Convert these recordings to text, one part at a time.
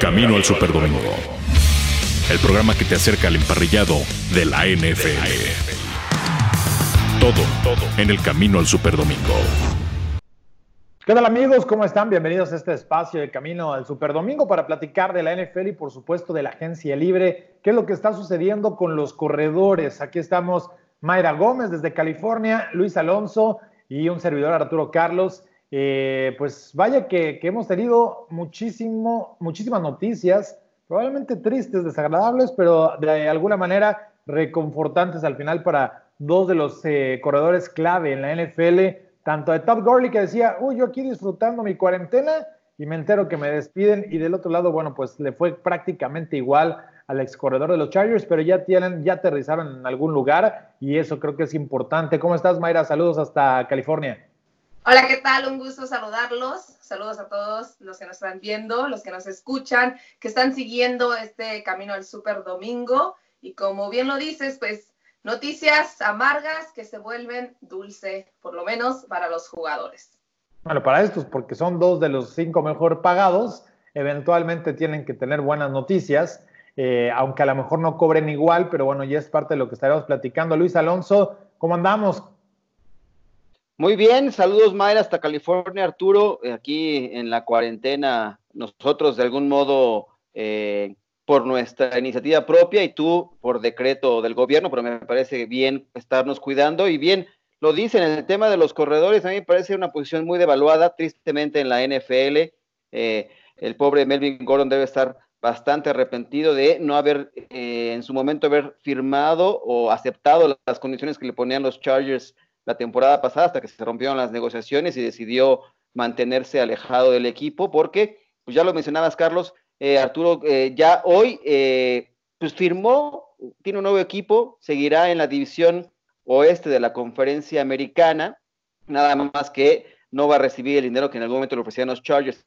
Camino al Superdomingo. El programa que te acerca al emparrillado de la NFL. Todo, todo en el Camino al Superdomingo. ¿Qué tal amigos? ¿Cómo están? Bienvenidos a este espacio de Camino al Superdomingo para platicar de la NFL y por supuesto de la agencia libre. ¿Qué es lo que está sucediendo con los corredores? Aquí estamos Mayra Gómez desde California, Luis Alonso y un servidor Arturo Carlos. Eh, pues vaya que, hemos tenido muchísimo, muchísimas noticias, probablemente tristes, desagradables, pero de alguna manera reconfortantes al final para dos de los eh, corredores clave en la NFL, tanto de Todd Gurley que decía, uy, yo aquí disfrutando mi cuarentena y me entero que me despiden, y del otro lado, bueno, pues le fue prácticamente igual al ex corredor de los Chargers, pero ya tienen, ya aterrizaron en algún lugar y eso creo que es importante. ¿Cómo estás, Mayra? Saludos hasta California. Hola, ¿qué tal? Un gusto saludarlos. Saludos a todos los que nos están viendo, los que nos escuchan, que están siguiendo este camino al Super Domingo. Y como bien lo dices, pues noticias amargas que se vuelven dulce, por lo menos para los jugadores. Bueno, para estos, porque son dos de los cinco mejor pagados, eventualmente tienen que tener buenas noticias, eh, aunque a lo mejor no cobren igual, pero bueno, ya es parte de lo que estaremos platicando. Luis Alonso, ¿cómo andamos? Muy bien, saludos Mayra hasta California, Arturo, eh, aquí en la cuarentena, nosotros de algún modo eh, por nuestra iniciativa propia y tú por decreto del gobierno, pero me parece bien estarnos cuidando. Y bien, lo dicen en el tema de los corredores, a mí me parece una posición muy devaluada, tristemente en la NFL, eh, el pobre Melvin Gordon debe estar bastante arrepentido de no haber en su momento haber firmado o aceptado las condiciones que le ponían los Chargers la temporada pasada hasta que se rompieron las negociaciones y decidió mantenerse alejado del equipo porque, pues ya lo mencionabas Carlos, eh, Arturo eh, ya hoy eh, pues firmó, tiene un nuevo equipo, seguirá en la división oeste de la conferencia americana, nada más que no va a recibir el dinero que en algún momento le ofrecían los Chargers.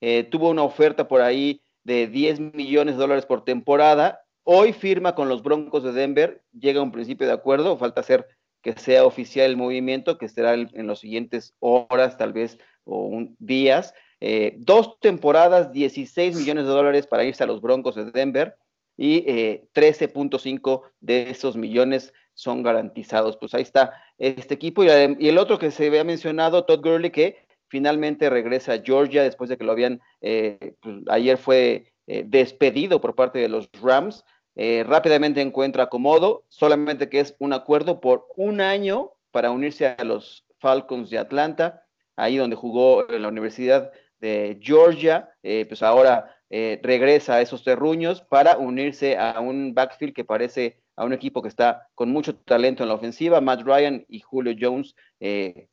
Él tuvo una oferta por ahí de 10 millones de dólares por temporada. Hoy firma con los Broncos de Denver, llega a un principio de acuerdo, falta hacer que sea oficial el movimiento, que será en los siguientes horas, tal vez, o días. Eh, dos temporadas, 16 millones de dólares para irse a los Broncos de Denver y 13.5 eh, de esos millones son garantizados. Pues ahí está este equipo. Y, el otro que se había mencionado, Todd Gurley, que finalmente regresa a Georgia después de que lo habían, eh, pues, ayer fue despedido por parte de los Rams. Eh, rápidamente encuentra acomodo, solamente que es un acuerdo por un año para unirse a los Falcons de Atlanta, ahí donde jugó en la Universidad de Georgia, eh, pues ahora eh, regresa a esos terruños para unirse a un backfield que parece a un equipo que está con mucho talento en la ofensiva. Matt Ryan y Julio Jones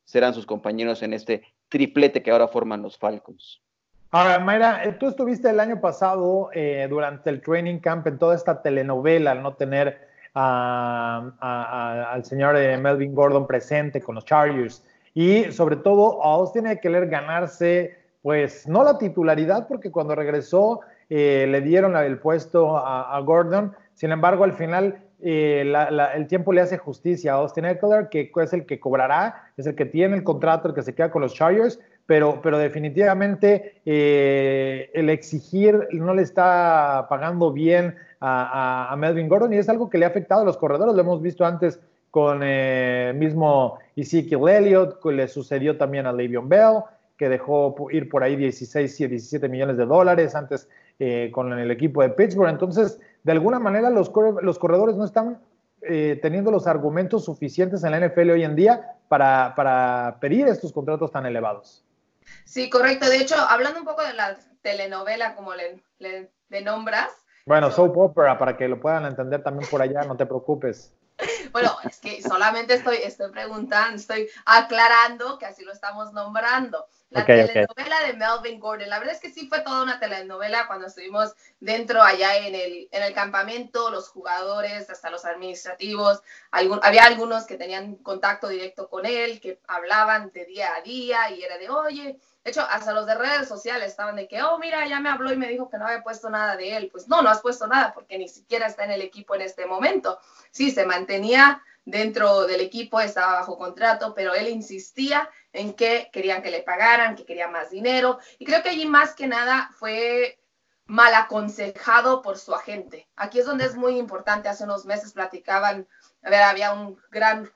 serán sus compañeros en este triplete que ahora forman los Falcons. Ahora, Mayra, eh, tú estuviste el año pasado eh, durante el training camp en toda esta telenovela, al no tener al señor eh, Melvin Gordon presente con los Chargers. Y sobre todo, Austin tiene que leer ganarse, pues no la titularidad, porque cuando regresó le dieron el puesto a, Gordon. Sin embargo, al final el tiempo le hace justicia a Austin Eckler, que es el que cobrará, es el que tiene el contrato, el que se queda con los Chargers, pero, pero definitivamente eh, el exigir no le está pagando bien a, Melvin Gordon y es algo que le ha afectado a los corredores. Lo hemos visto antes con eh, mismo Ezekiel Elliott, que le sucedió también a Le'Veon Bell, que dejó ir por ahí 16 y 17 millones de dólares antes eh, con el equipo de Pittsburgh. Entonces, de alguna manera, los, los corredores no están teniendo los argumentos suficientes en la NFL hoy en día para pedir estos contratos tan elevados. Sí, correcto. De hecho, hablando un poco de la telenovela, como le, le, nombras. Bueno, soap opera, para que lo puedan entender también por allá, no te preocupes. Bueno, es que solamente estoy, estoy preguntando, estoy aclarando que así lo estamos nombrando. La telenovela de Melvin Gordon. La verdad es que sí fue toda una telenovela cuando estuvimos dentro allá en el, en el campamento, los jugadores, hasta los administrativos. había algunos que tenían contacto directo con él, que hablaban de día a día y era de, oye, de hecho, hasta los de redes sociales estaban de que, oh, mira, ya me habló y me dijo que no había puesto nada de él. Pues no, no has puesto nada porque ni siquiera está en el equipo en este momento. Sí, se mantenía dentro del equipo, estaba bajo contrato, pero él insistía en que querían que le pagaran, que quería más dinero. Y creo que allí más que nada fue mal aconsejado por su agente. Aquí es donde es muy importante. Hace unos meses platicaban, a ver, había un gran,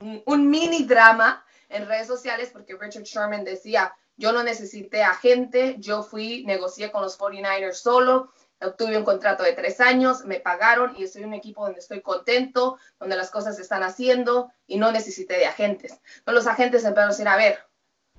un, mini drama en redes sociales porque Richard Sherman decía, yo no necesité agente, yo fui, negocié con los 49ers solo, obtuve un contrato de tres años, me pagaron y en un equipo donde estoy contento, donde las cosas se están haciendo y no necesité de agentes. Pero los agentes empezaron a decir, a ver,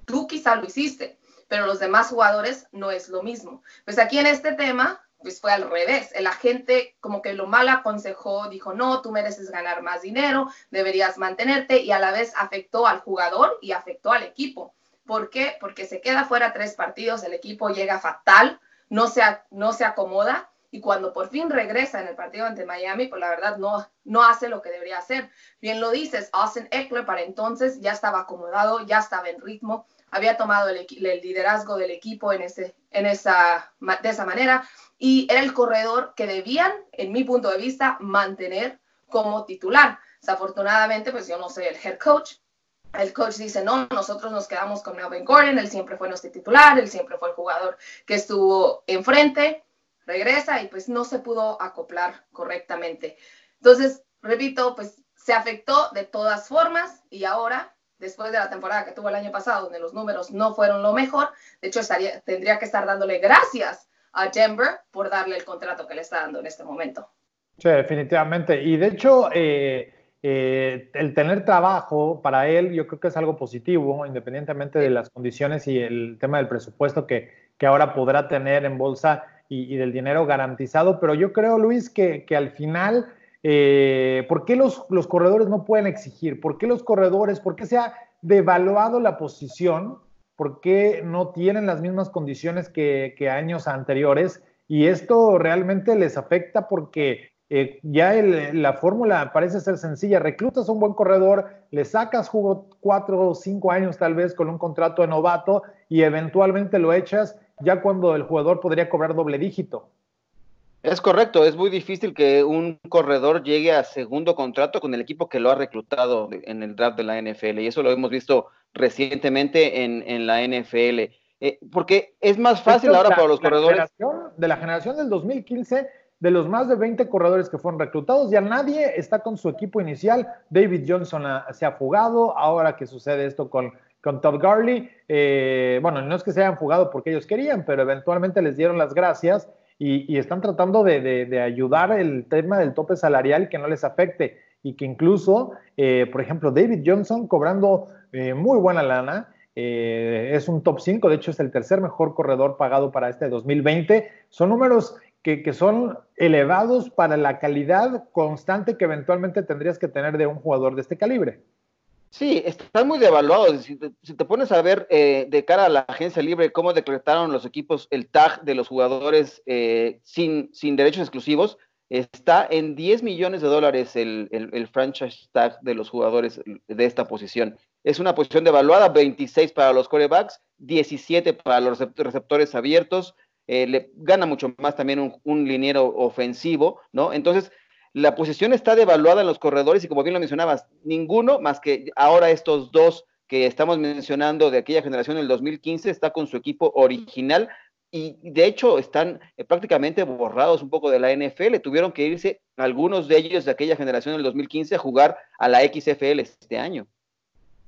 tú quizá lo hiciste, pero los demás jugadores no es lo mismo. Pues aquí en este tema, pues fue al revés. El agente como que lo mal aconsejó, dijo, no, tú mereces ganar más dinero, deberías mantenerte y a la vez afectó al jugador y afectó al equipo. ¿Por qué? Porque se queda fuera tres partidos, el equipo llega fatal, no se, no se acomoda y cuando por fin regresa en el partido ante Miami, pues la verdad no, no hace lo que debería hacer. Bien lo dices, Austin Eckler para entonces ya estaba acomodado, ya estaba en ritmo, había tomado el, liderazgo del equipo en ese, en esa, de esa manera y era el corredor que debían, en mi punto de vista, mantener como titular. Desafortunadamente, pues yo no soy el head coach. El coach dice, no, nosotros nos quedamos con Melvin Gordon, él siempre fue nuestro titular, él siempre fue el jugador que estuvo enfrente, regresa y pues no se pudo acoplar correctamente. Entonces, repito, pues se afectó de todas formas y ahora después de la temporada que tuvo el año pasado, donde los números no fueron lo mejor. De hecho, estaría, tendría que estar dándole gracias a Denver por darle el contrato que le está dando en este momento. Sí, definitivamente. Y de hecho, eh, eh, el tener trabajo para él, yo creo que es algo positivo, independientemente de las condiciones y el tema del presupuesto que, que ahora podrá tener en bolsa y, del dinero garantizado. Pero yo creo, Luis, que, que al final eh, ¿Por qué los, corredores no pueden exigir? ¿Por qué los corredores, por qué se ha devaluado la posición? ¿Por qué no tienen las mismas condiciones que, años anteriores? Y esto realmente les afecta porque eh, ya la fórmula parece ser sencilla. Reclutas a un buen corredor, le sacas jugo cuatro o cinco años tal vez con un contrato de novato y eventualmente lo echas ya cuando el jugador podría cobrar doble dígito. Es correcto, es muy difícil que un corredor llegue a segundo contrato con el equipo que lo ha reclutado en el draft de la NFL, y eso lo hemos visto recientemente en, la NFL. Eh, porque es más fácil ahora para los corredores. de la generación del 2015, de los más de 20 corredores que fueron reclutados, ya nadie está con su equipo inicial. David Johnson se ha fugado, ahora que sucede esto con, con Todd Garley, eh, bueno, no es que se hayan fugado porque ellos querían, pero eventualmente les dieron las gracias y, están tratando de, ayudar el tema del tope salarial que no les afecte y que incluso, eh, por ejemplo, David Johnson cobrando eh, muy buena lana, eh, es un top 5, de hecho es el tercer mejor corredor pagado para este 2020. Son números que, son elevados para la calidad constante que eventualmente tendrías que tener de un jugador de este calibre. Sí, están muy devaluados. Si te, pones a ver eh, de cara a la agencia libre cómo decretaron los equipos el tag de los jugadores eh, sin, sin derechos exclusivos, está en 10 millones de dólares el, el, franchise tag de los jugadores de esta posición. Es una posición devaluada, 26 para los corebacks, 17 para los receptores abiertos, eh, le gana mucho más también un, liniero ofensivo, ¿no? Entonces, la posición está devaluada en los corredores y como bien lo mencionabas, ninguno más que ahora estos dos que estamos mencionando de aquella generación del 2015 está con su equipo original y de hecho están eh, prácticamente borrados un poco de la NFL. Tuvieron que irse algunos de ellos de aquella generación del 2015 a jugar a la XFL este año.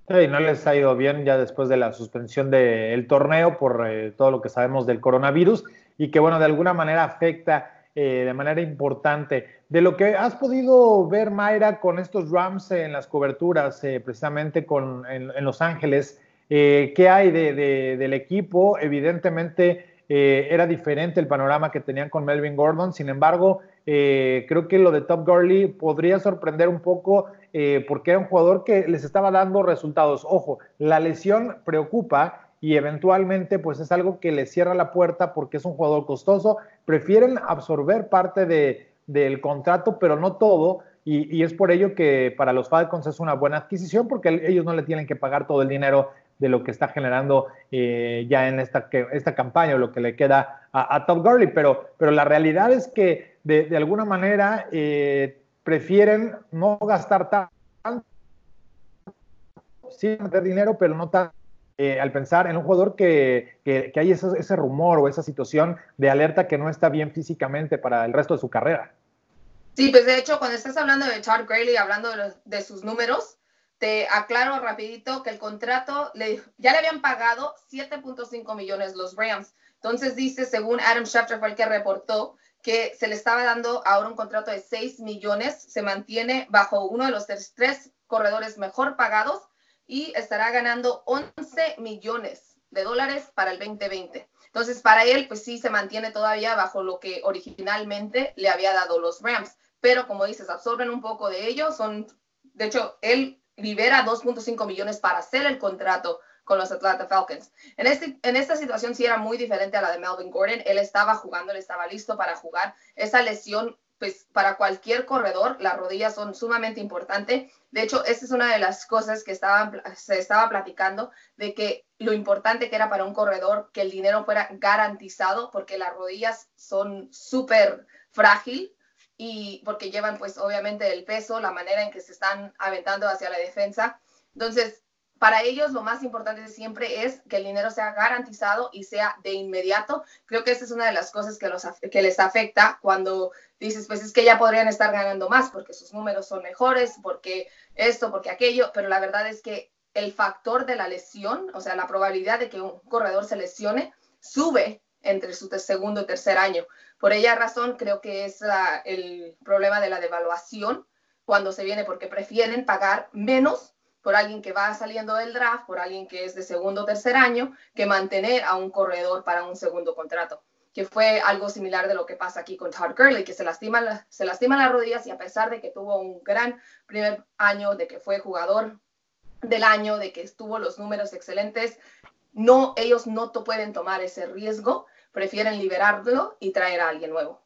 Sí, no les ha ido bien ya después de la suspensión del torneo por eh, todo lo que sabemos del coronavirus y que bueno, de alguna manera afecta eh, de manera importante. De lo que has podido ver, Mayra, con estos Rams en las coberturas, eh, precisamente con, en, Los Ángeles, eh, ¿qué hay del equipo? Evidentemente era diferente el panorama que tenían con Melvin Gordon, sin embargo, creo que lo de Top Gurley podría sorprender un poco porque era un jugador que les estaba dando resultados. Ojo, la lesión preocupa y eventualmente pues es algo que le cierra la puerta porque es un jugador costoso, prefieren absorber parte de, del contrato, pero no todo, y, es por ello que para los Falcons es una buena adquisición porque ellos no le tienen que pagar todo el dinero de lo que está generando eh, ya en esta, esta campaña o lo que le queda a, Todd Gurley, pero, pero la realidad es que de, alguna manera eh, prefieren no gastar tanto, sí meter dinero, pero no tanto eh, al pensar en un jugador que, que, hay ese, rumor o esa situación de alerta que no está bien físicamente para el resto de su carrera. Sí, pues de hecho, cuando estás hablando de Todd Gurley, hablando de, de sus números, te aclaro rapidito que el contrato ya le habían pagado 7.5 millones los Rams. Entonces dice, según Adam Schefter fue el que reportó, que se le estaba dando ahora un contrato de 6 millones, se mantiene bajo uno de los tres, corredores mejor pagados y estará ganando 11 millones de dólares para el 2020. Entonces, para él, pues sí, se mantiene todavía bajo lo que originalmente le había dado los Rams. Pero como dices, absorben un poco de ello. Son, de hecho, él libera 2.5 millones para hacer el contrato con los Atlanta Falcons. En, este, en esta situación sí era muy diferente a la de Melvin Gordon. Él estaba jugando, él estaba listo para jugar. Esa lesión, pues para cualquier corredor, las rodillas son sumamente importantes. De hecho, esa es una de las cosas que se estaba platicando, de que lo importante que era para un corredor que el dinero fuera garantizado, porque las rodillas son súper frágil y porque llevan pues obviamente el peso, la manera en que se están aventando hacia la defensa. Entonces, para ellos lo más importante siempre es que el dinero sea garantizado y sea de inmediato. Creo que esa es una de las cosas que, los, que les afecta cuando dices, pues es que ya podrían estar ganando más porque sus números son mejores, porque esto, porque aquello, pero la verdad es que el factor de la lesión, o sea, la probabilidad de que un corredor se lesione, sube entre su segundo y tercer año. Por ella razón, creo que es el problema de la devaluación cuando se viene, porque prefieren pagar menos por alguien que va saliendo del draft, por alguien que es de segundo o tercer año, que mantener a un corredor para un segundo contrato, que fue algo similar de lo que pasa aquí con Todd Gurley, que se lastima, se lastima las rodillas y a pesar de que tuvo un gran primer año, de que fue jugador del año, de que estuvo los números excelentes, no, ellos no pueden tomar ese riesgo prefieren liberarlo y traer a alguien nuevo.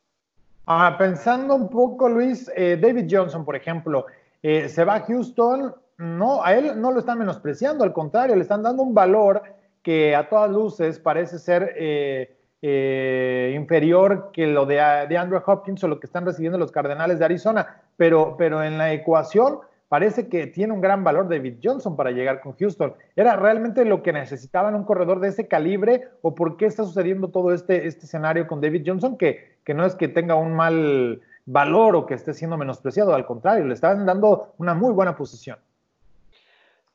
Ah, pensando un poco, Luis, eh, David Johnson, por ejemplo, eh, se va a Houston, no, a él no lo están menospreciando, al contrario, le están dando un valor que a todas luces parece ser eh, inferior que lo de, de, Andrew Hopkins o lo que están recibiendo los Cardenales de Arizona, pero, pero en la ecuación parece que tiene un gran valor David Johnson para llegar con Houston. ¿Era realmente lo que necesitaban un corredor de ese calibre o por qué está sucediendo todo este, este escenario con David Johnson que, que no es que tenga un mal valor o que esté siendo menospreciado, al contrario, le están dando una muy buena posición.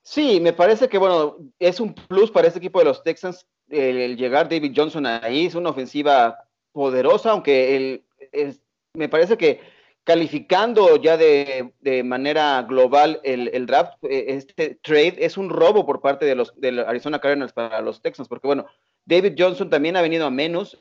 Sí, me parece que bueno, es un plus para este equipo de los Texans el, llegar David Johnson ahí, es una ofensiva poderosa, aunque el, me parece que calificando ya de, manera global el, draft, eh, este trade es un robo por parte de los de Arizona Cardinals para los Texans, porque bueno, David Johnson también ha venido a menos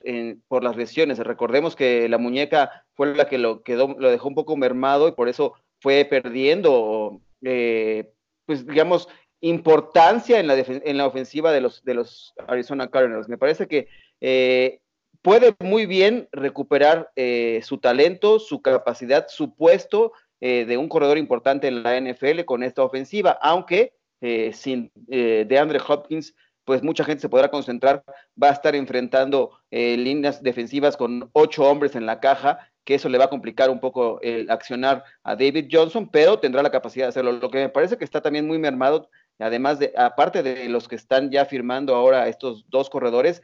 por las lesiones. Recordemos que la muñeca fue la que lo, quedó, lo dejó un poco mermado y por eso fue perdiendo, eh, pues digamos, importancia en la, en la ofensiva de los, de los Arizona Cardinals. Me parece que eh, puede muy bien recuperar eh, su talento, su capacidad, su puesto eh, de un corredor importante en la NFL con esta ofensiva, aunque eh, sin de Andre Hopkins, pues mucha gente se podrá concentrar, va a estar enfrentando líneas defensivas con ocho hombres en la caja, que eso le va a complicar un poco el accionar a David Johnson, pero tendrá la capacidad de hacerlo. Lo que me parece que está también muy mermado, además de, aparte de los que están ya firmando ahora estos dos corredores,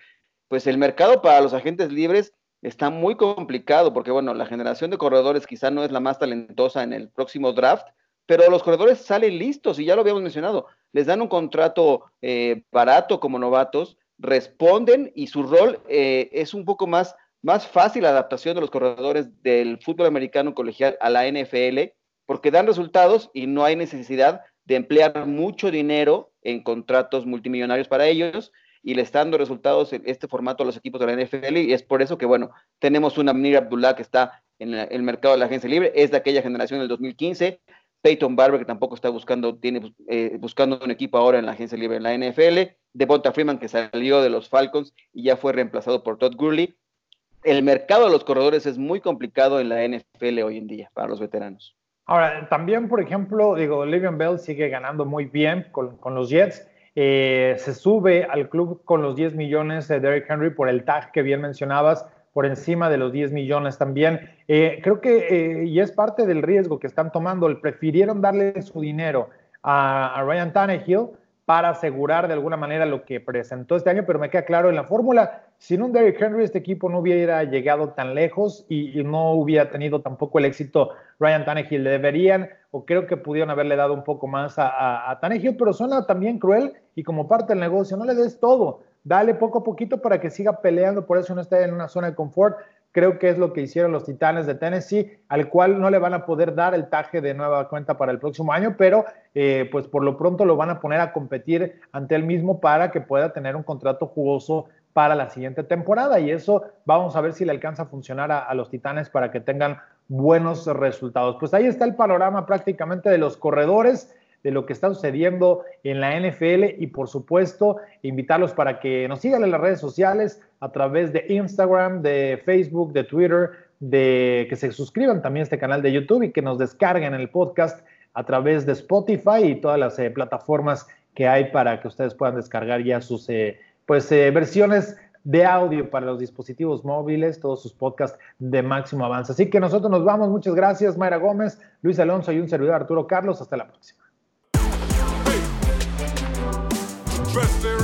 pues el mercado para los agentes libres está muy complicado, porque bueno, la generación de corredores quizá no es la más talentosa en el próximo draft, pero los corredores salen listos y ya lo habíamos mencionado, les dan un contrato eh, barato como novatos, responden y su rol eh, es un poco más, más fácil la adaptación de los corredores del fútbol americano colegial a la NFL, porque dan resultados y no hay necesidad de emplear mucho dinero en contratos multimillonarios para ellos y le está dando resultados en este formato a los equipos de la NFL y es por eso que, bueno, tenemos una Amir Abdullah que está en el mercado de la agencia libre, es de aquella generación del 2015, Peyton Barber que tampoco está buscando, tiene eh, buscando un equipo ahora en la agencia libre en la NFL, Devonta Freeman que salió de los Falcons y ya fue reemplazado por Todd Gurley. El mercado de los corredores es muy complicado en la NFL hoy en día para los veteranos. Ahora, también, por ejemplo, digo, Le'Veon Bell sigue ganando muy bien con, con los Jets eh, se sube al club con los 10 millones de Derrick Henry por el tag que bien mencionabas, por encima de los 10 millones también. Eh, creo que, eh, y es parte del riesgo que están tomando, prefirieron darle su dinero a, Ryan Tannehill para asegurar de alguna manera lo que presentó este año, pero me queda claro en la fórmula, sin un Derrick Henry este equipo no hubiera llegado tan lejos y, no hubiera tenido tampoco el éxito Ryan Tannehill. Deberían, o creo que pudieron haberle dado un poco más a, a, Tannehill, pero suena también cruel y como parte del negocio, no le des todo, dale poco a poquito para que siga peleando, por eso no esté en una zona de confort creo que es lo que hicieron los Titanes de Tennessee, al cual no le van a poder dar el taje de nueva cuenta para el próximo año, pero eh, pues por lo pronto lo van a poner a competir ante él mismo para que pueda tener un contrato jugoso para la siguiente temporada y eso vamos a ver si le alcanza a funcionar a, los Titanes para que tengan buenos resultados. Pues ahí está el panorama prácticamente de los corredores de lo que está sucediendo en la NFL y por supuesto invitarlos para que nos sigan en las redes sociales a través de Instagram, de Facebook, de Twitter, de que se suscriban también a este canal de YouTube y que nos descarguen el podcast a través de Spotify y todas las eh, plataformas que hay para que ustedes puedan descargar ya sus eh, pues, eh, versiones de audio para los dispositivos móviles, todos sus podcasts de máximo avance. Así que nosotros nos vamos. Muchas gracias, Mayra Gómez, Luis Alonso y un servidor Arturo Carlos. Hasta la próxima. dressed there